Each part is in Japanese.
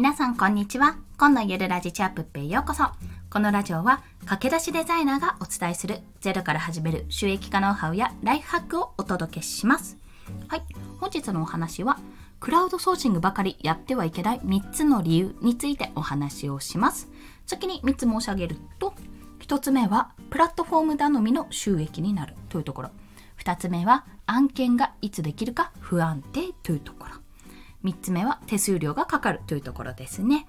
皆さんこんにちは。今のゆるラジチャップへようこそ。このラジオは駆け出しデザイナーがお伝えするゼロから始める収益化ノウハウやライフハックをお届けします。はい。本日のお話はクラウドソーシングばかりやってはいけない3つの理由についてお話をします。先に3つ申し上げると、1つ目はプラットフォーム頼みの収益になるというところ。2つ目は案件がいつできるか不安定というところ。3つ目は手数料がかかるというところですね。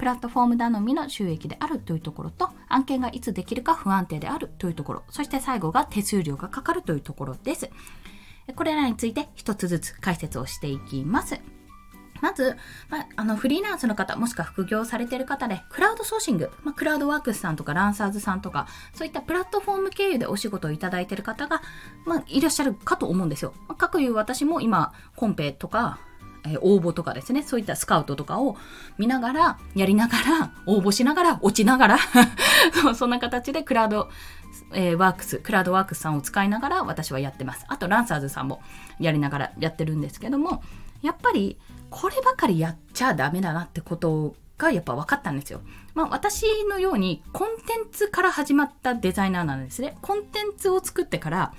プラットフォーム頼みの収益であるというところと案件がいつできるか不安定であるというところそして最後が手数料がかかるというところですこれらについて一つずつ解説をしていきますまず、まあ、あのフリーランスの方もしくは副業されている方でクラウドソーシング、まあ、クラウドワークスさんとかランサーズさんとかそういったプラットフォーム経由でお仕事をいただいている方が、まあ、いらっしゃるかと思うんですよ。まあ、かくいう私も今コンペとかえ応募とかですね、そういったスカウトとかを見ながら、やりながら、応募しながら、落ちながら そんな形でクラウド、えー、ワークス、クラウドワークスさんを使いながら私はやってます。あと、ランサーズさんもやりながらやってるんですけども、やっぱり、こればかりやっちゃダメだなってことがやっぱ分かったんですよ。まあ私のようにコンテンツから始まったデザイナーなんですね。コンテンツを作ってから、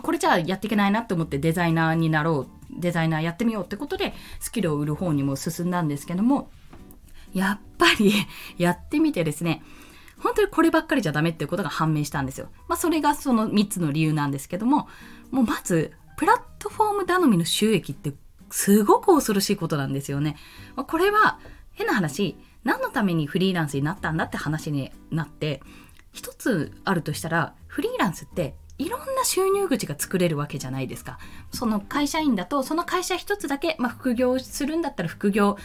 これじゃあやっていけないなって思ってデザイナーになろうデザイナーやってみようってことでスキルを売る方にも進んだんですけどもやっぱり やってみてですね本当にこればっかりじゃダメっていうことが判明したんですよ。まあ、それがその3つの理由なんですけどももうまずプラットフォーム頼みの収益ってすごく恐ろしいことなんですよね。まあ、これは変な話何のためにフリーランスになったんだって話になって一つあるとしたらフリーランスっていろんな収入口が作れるわけじゃないですか。その会社員だと、その会社一つだけ、まあ、副業するんだったら副業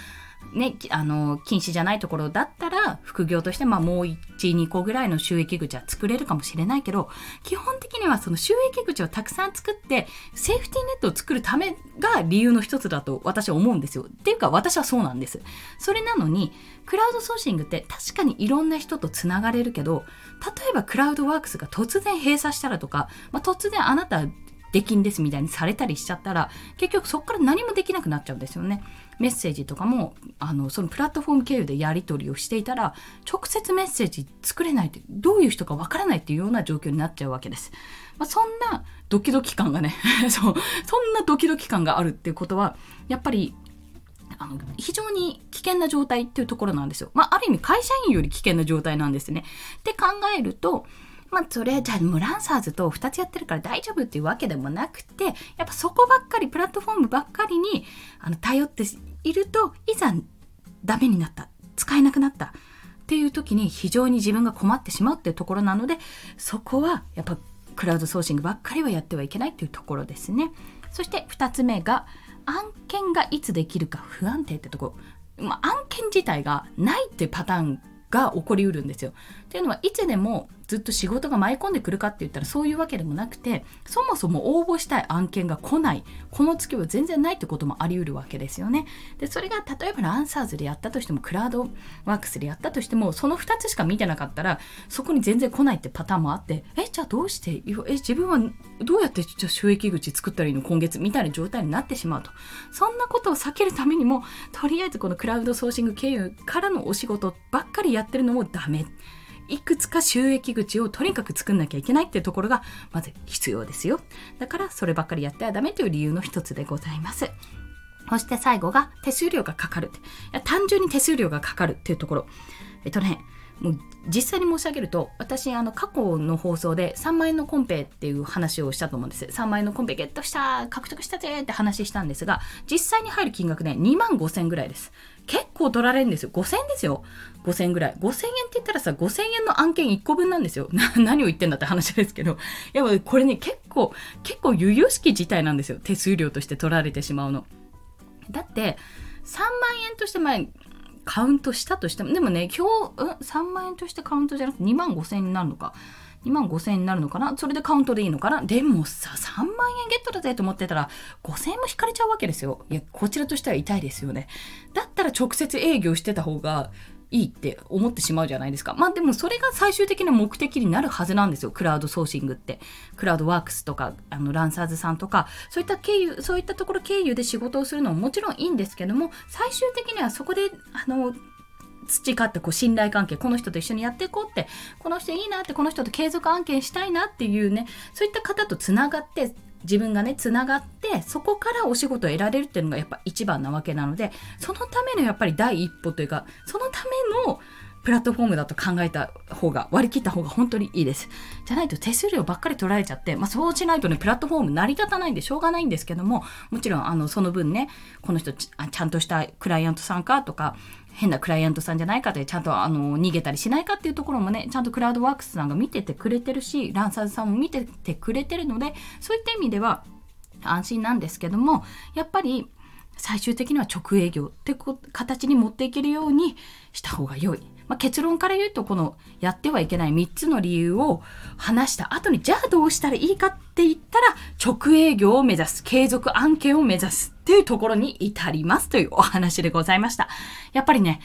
ね、あの、禁止じゃないところだったら、副業として、まあもう1、2個ぐらいの収益口は作れるかもしれないけど、基本的にはその収益口をたくさん作って、セーフティーネットを作るためが理由の一つだと私は思うんですよ。っていうか私はそうなんです。それなのに、クラウドソーシングって確かにいろんな人とつながれるけど、例えばクラウドワークスが突然閉鎖したらとか、まあ、突然あなた出禁ですみたいにされたりしちゃったら結局そこから何もできなくなっちゃうんですよね。メッセージとかもあのそのプラットフォーム経由でやり取りをしていたら直接メッセージ作れないってどういう人かわからないっていうような状況になっちゃうわけです。まあ、そんなドキドキ感がね そうそんなドキドキ感があるっていうことはやっぱりあの非常に危険な状態っていうところなんですよ。まあ、ある意味会社員より危険な状態なんですね。って考えるとまあ、それじゃあムランサーズと2つやってるから大丈夫っていうわけでもなくてやっぱそこばっかりプラットフォームばっかりにあの頼っているといざダメになった使えなくなったっていう時に非常に自分が困ってしまうっていうところなのでそこはやっぱクラウドソーシングばっかりはやってはいけないっていうところですね。そして2つ目が案件がいつできるか不安定ってところ、ま、案件自体がないっていうパターンが起こりうるんですよ。っていうのはいつでもずっと仕事が舞い込んでくるかって言ったらそういうわけでもなくてそもそも応募したい案件が来ないこの月は全然ないってこともあり得るわけですよね。でそれが例えばランサーズでやったとしてもクラウドワークスでやったとしてもその2つしか見てなかったらそこに全然来ないってパターンもあってえじゃあどうして？え自分はどうやってじゃ収益口作ったらいいの？今月みたいな状態になってしまうとそんなことを避けるためにもとりあえずこのクラウドソーシング経由からのお仕事ばっかりやってるのもダメ。いくつか収益口をとにかく作んなきゃいけないっていうところがまず必要ですよ。だからそればっかりやってはダメという理由の一つでございます。そして最後が手数料がかかる。単純に手数料がかかるっていうところ。えっとね、もう実際に申し上げると私あの過去の放送で3万円のコンペっていう話をしたと思うんです。3万円のコンペゲットした獲得したぜって話したんですが実際に入る金額ね2万5千ぐらいです。結構取られるんですよ。5千円ですよ。5千円ぐらい。5千円って言ったらさ5千円の案件1個分なんですよ。何を言ってんだって話ですけど。いやこれね結構結構由々しき事態なんですよ。手数料として取られてしまうの。だって3万円として前カウントしたとしてもでもね今日、うん、3万円としてカウントじゃなくて2万5千円になるのか。2万5千円になるのかな？それでカウントでいいのかな？でもさ3万円ゲットだぜと思ってたら5千円も引かれちゃうわけですよ。いやこちらとしては痛いですよね。だったら直接営業してた方がいいって思ってしまうじゃないですか。まあでもそれが最終的な目的になるはずなんですよ。クラウドソーシングって。クラウドワークスとか、あの、ランサーズさんとか、そういった経由、そういったところ経由で仕事をするのももちろんいいんですけども、最終的にはそこで、あの、培ってこう信頼関係この人と一緒にやっていこうってこの人いいなってこの人と継続案件したいなっていうねそういった方とつながって自分がねつながってそこからお仕事を得られるっていうのがやっぱ一番なわけなのでそのためのやっぱり第一歩というかそのためのプラットフォームだと考えた方が割り切った方が本当にいいです。じゃないと手数料ばっかり取られちゃって、まあそうしないとね、プラットフォーム成り立たないんでしょうがないんですけども、もちろんあのその分ね、この人ちゃんとしたクライアントさんかとか、変なクライアントさんじゃないかってちゃんとあの逃げたりしないかっていうところもねちゃんとクラウドワークスさんが見ててくれてるしランサーズさんも見ててくれてるのでそういった意味では安心なんですけどもやっぱり最終的には直営業って形に持っていけるようにした方が良い。まあ、結論から言うとこのやってはいけない3つの理由を話した後にじゃあどうしたらいいかって言ったら直営業を目指す継続案件を目指すっていうところに至りますというお話でございました。やっぱりね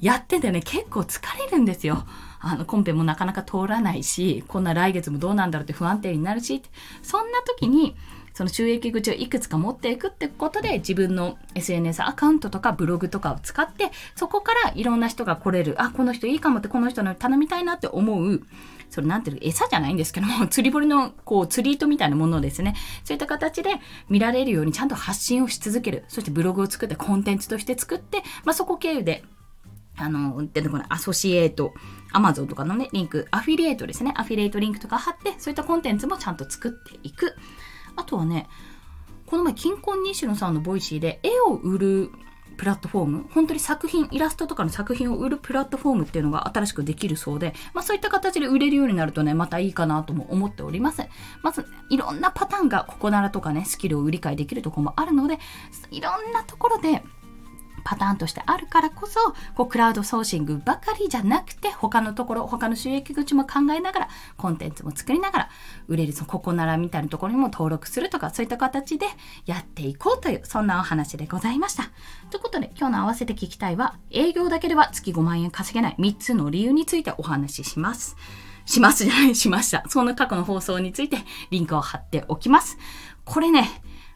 やっててね結構疲れるんですよ。あのコンペもなかなか通らないしこんな来月もどうなんだろうって不安定になるしそんな時にその収益口をいくつか持っていくってことで自分の SNS アカウントとかブログとかを使ってそこからいろんな人が来れるあこの人いいかもってこの人の頼みたいなって思うそれなんていう餌じゃないんですけども 釣り堀のこう釣り糸みたいなものですねそういった形で見られるようにちゃんと発信をし続けるそしてブログを作ってコンテンツとして作って、まあ、そこ経由であの、出てこない、アソシエート、アマゾンとかのね、リンク、アフィリエイトですね。アフィリエイトリンクとか貼って、そういったコンテンツもちゃんと作っていく。あとはね、この前、キンコン西野さんのボイシーで絵を売るプラットフォーム、本当に作品、イラストとかの作品を売るプラットフォームっていうのが新しくできるそうで、まあそういった形で売れるようになるとね、またいいかなとも思っております。まず、いろんなパターンがここならとかね、スキルを売り買いできるとこもあるので、いろんなところでパターンとしてあるからこそこうクラウドソーシングばかりじゃなくて他のところ他の収益口も考えながらコンテンツも作りながら売れるそのここならみたいなところにも登録するとかそういった形でやっていこうというそんなお話でございました。ということで今日の合わせて聞きたいは営業だけでは月5万円稼げない3つの理由についてお話しします。しますじゃない、しました。そんな過去の放送についてリンクを貼っておきます。これね、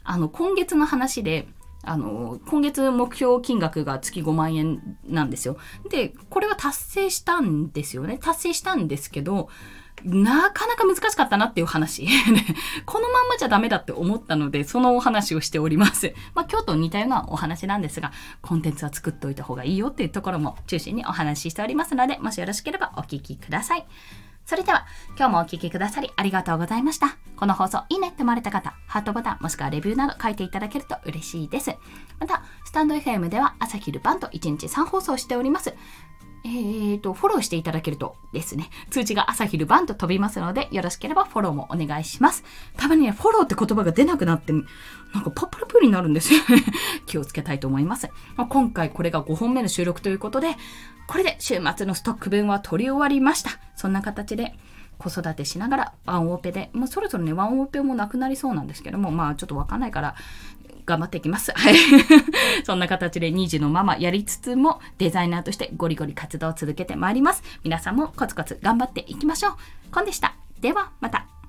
あの、今月の話で、あの今月目標金額が月5万円なんですよ。でこれは達成したんですよね達成したんですけどなかなか難しかったなっていう話。このまんまじゃダメだって思ったので、そのお話をしております。まあ、今日と似たようなお話なんですが、コンテンツは作っておいた方がいいよっていうところも中心にお話ししておりますので、もしよろしければお聞きください。それでは、今日もお聴きくださりありがとうございました。この放送いいねって思われた方、ハートボタンもしくはレビューなど書いていただけると嬉しいです。また、スタンド FM では朝昼晩と1日3放送しております。えーと、フォローしていただけるとですね、通知が朝昼晩と飛びますので、よろしければフォローもお願いします。たまにね、フォローって言葉が出なくなって、なんかパッパラプーになるんですよね。気をつけたいと思います。まあ、今回これが5本目の収録ということで、これで週末のストック分は取り終わりました。そんな形で、子育てしながらワンオペで、もうそろそろね、ワンオペもなくなりそうなんですけども、まあちょっとわかんないから、頑張っていきます。はい。そんな形で2児のママやりつつもデザイナーとしてゴリゴリ活動を続けてまいります。皆さんもコツコツ頑張っていきましょう。コンでした。ではまた。